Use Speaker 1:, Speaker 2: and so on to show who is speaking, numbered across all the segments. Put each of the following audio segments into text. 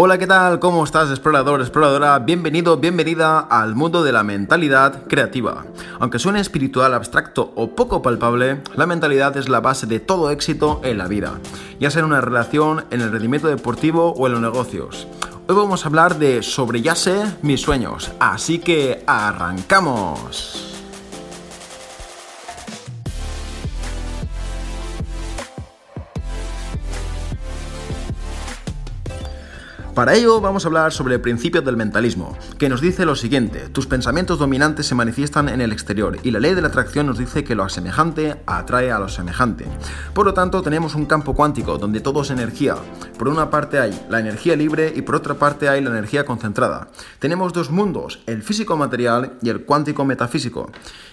Speaker 1: Hola, ¿qué tal? ¿Cómo estás, explorador, exploradora? Bienvenido, bienvenida al mundo de la mentalidad creativa. Aunque suene espiritual, abstracto o poco palpable, la mentalidad es la base de todo éxito en la vida, ya sea en una relación, en el rendimiento deportivo o en los negocios. Hoy vamos a hablar de sobre ya sé mis sueños, así que arrancamos. Para ello vamos a hablar sobre el principio del mentalismo, que nos dice lo siguiente, tus pensamientos dominantes se manifiestan en el exterior y la ley de la atracción nos dice que lo semejante atrae a lo semejante. Por lo tanto tenemos un campo cuántico donde todo es energía. Por una parte hay la energía libre y por otra parte hay la energía concentrada. Tenemos dos mundos, el físico material y el cuántico metafísico.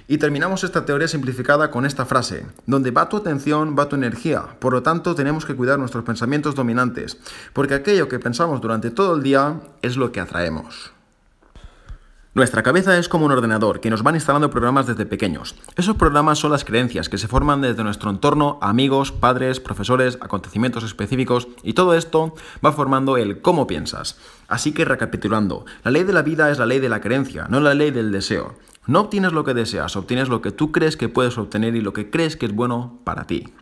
Speaker 1: Y terminamos esta teoría simplificada con esta frase, donde va tu atención va tu energía, por lo tanto tenemos que cuidar nuestros pensamientos dominantes, porque aquello que pensamos durante durante todo el día es lo que atraemos. Nuestra cabeza es como un ordenador que nos van instalando programas desde pequeños. Esos programas son las creencias que se forman desde nuestro entorno, amigos, padres, profesores, acontecimientos específicos y todo esto va formando el cómo piensas. Así que recapitulando, la ley de la vida es la ley de la creencia, no la ley del deseo. No obtienes lo que deseas, obtienes lo que tú crees que puedes obtener y lo que crees que es bueno para ti.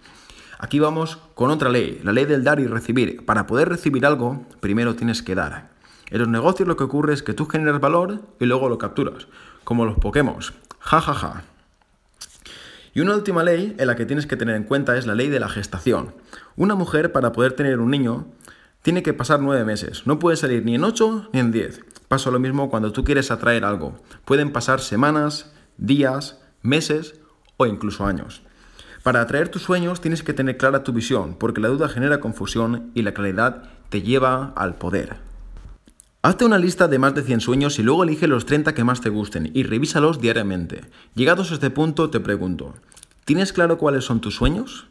Speaker 1: Aquí vamos con otra ley, la ley del dar y recibir. Para poder recibir algo, primero tienes que dar. En los negocios lo que ocurre es que tú generas valor y luego lo capturas, como los Pokémon. Ja, ja, ja. Y una última ley en la que tienes que tener en cuenta es la ley de la gestación. Una mujer para poder tener un niño tiene que pasar nueve meses. No puede salir ni en ocho ni en diez. Pasa lo mismo cuando tú quieres atraer algo. Pueden pasar semanas, días, meses o incluso años. Para atraer tus sueños tienes que tener clara tu visión, porque la duda genera confusión y la claridad te lleva al poder. Hazte una lista de más de 100 sueños y luego elige los 30 que más te gusten y revísalos diariamente. Llegados a este punto te pregunto, ¿tienes claro cuáles son tus sueños?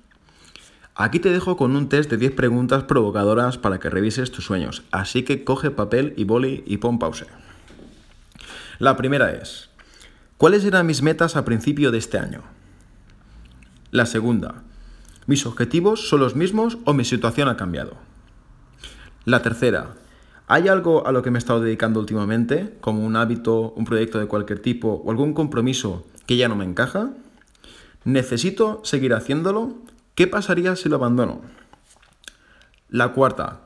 Speaker 1: Aquí te dejo con un test de 10 preguntas provocadoras para que revises tus sueños, así que coge papel y boli y pon pause. La primera es, ¿cuáles eran mis metas a principio de este año? La segunda, ¿mis objetivos son los mismos o mi situación ha cambiado? La tercera, ¿hay algo a lo que me he estado dedicando últimamente, como un hábito, un proyecto de cualquier tipo o algún compromiso que ya no me encaja? ¿Necesito seguir haciéndolo? ¿Qué pasaría si lo abandono? La cuarta,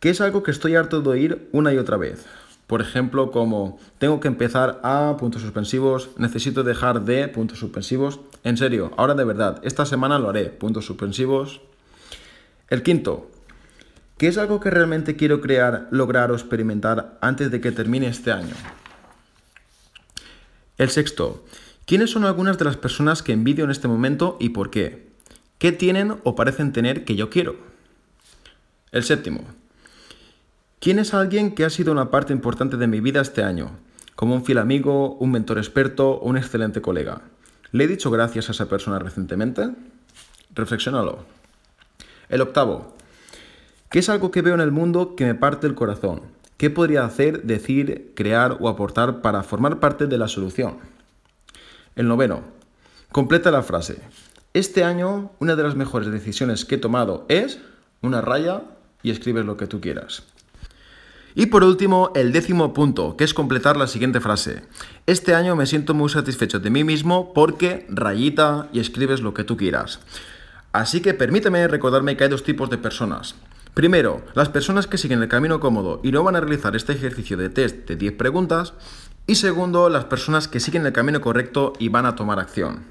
Speaker 1: ¿qué es algo que estoy harto de oír una y otra vez? Por ejemplo, como tengo que empezar a puntos suspensivos, necesito dejar de puntos suspensivos. En serio, ahora de verdad, esta semana lo haré, puntos suspensivos. El quinto, ¿qué es algo que realmente quiero crear, lograr o experimentar antes de que termine este año? El sexto, ¿quiénes son algunas de las personas que envidio en este momento y por qué? ¿Qué tienen o parecen tener que yo quiero? El séptimo, ¿Quién es alguien que ha sido una parte importante de mi vida este año? Como un fiel amigo, un mentor experto o un excelente colega. ¿Le he dicho gracias a esa persona recientemente? Reflexionalo. El octavo. ¿Qué es algo que veo en el mundo que me parte el corazón? ¿Qué podría hacer, decir, crear o aportar para formar parte de la solución? El noveno. Completa la frase. Este año una de las mejores decisiones que he tomado es una raya y escribes lo que tú quieras. Y por último, el décimo punto, que es completar la siguiente frase. Este año me siento muy satisfecho de mí mismo porque rayita y escribes lo que tú quieras. Así que permíteme recordarme que hay dos tipos de personas. Primero, las personas que siguen el camino cómodo y no van a realizar este ejercicio de test de 10 preguntas. Y segundo, las personas que siguen el camino correcto y van a tomar acción.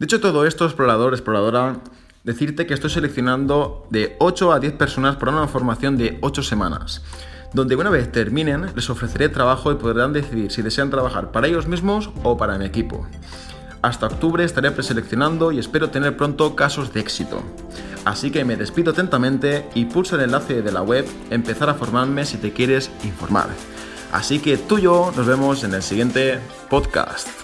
Speaker 1: Dicho todo esto, explorador, exploradora, decirte que estoy seleccionando de 8 a 10 personas para una formación de 8 semanas, donde una vez terminen les ofreceré trabajo y podrán decidir si desean trabajar para ellos mismos o para mi equipo. Hasta octubre estaré preseleccionando y espero tener pronto casos de éxito. Así que me despido atentamente y pulsa el enlace de la web empezar a formarme si te quieres informar. Así que tú y yo nos vemos en el siguiente podcast.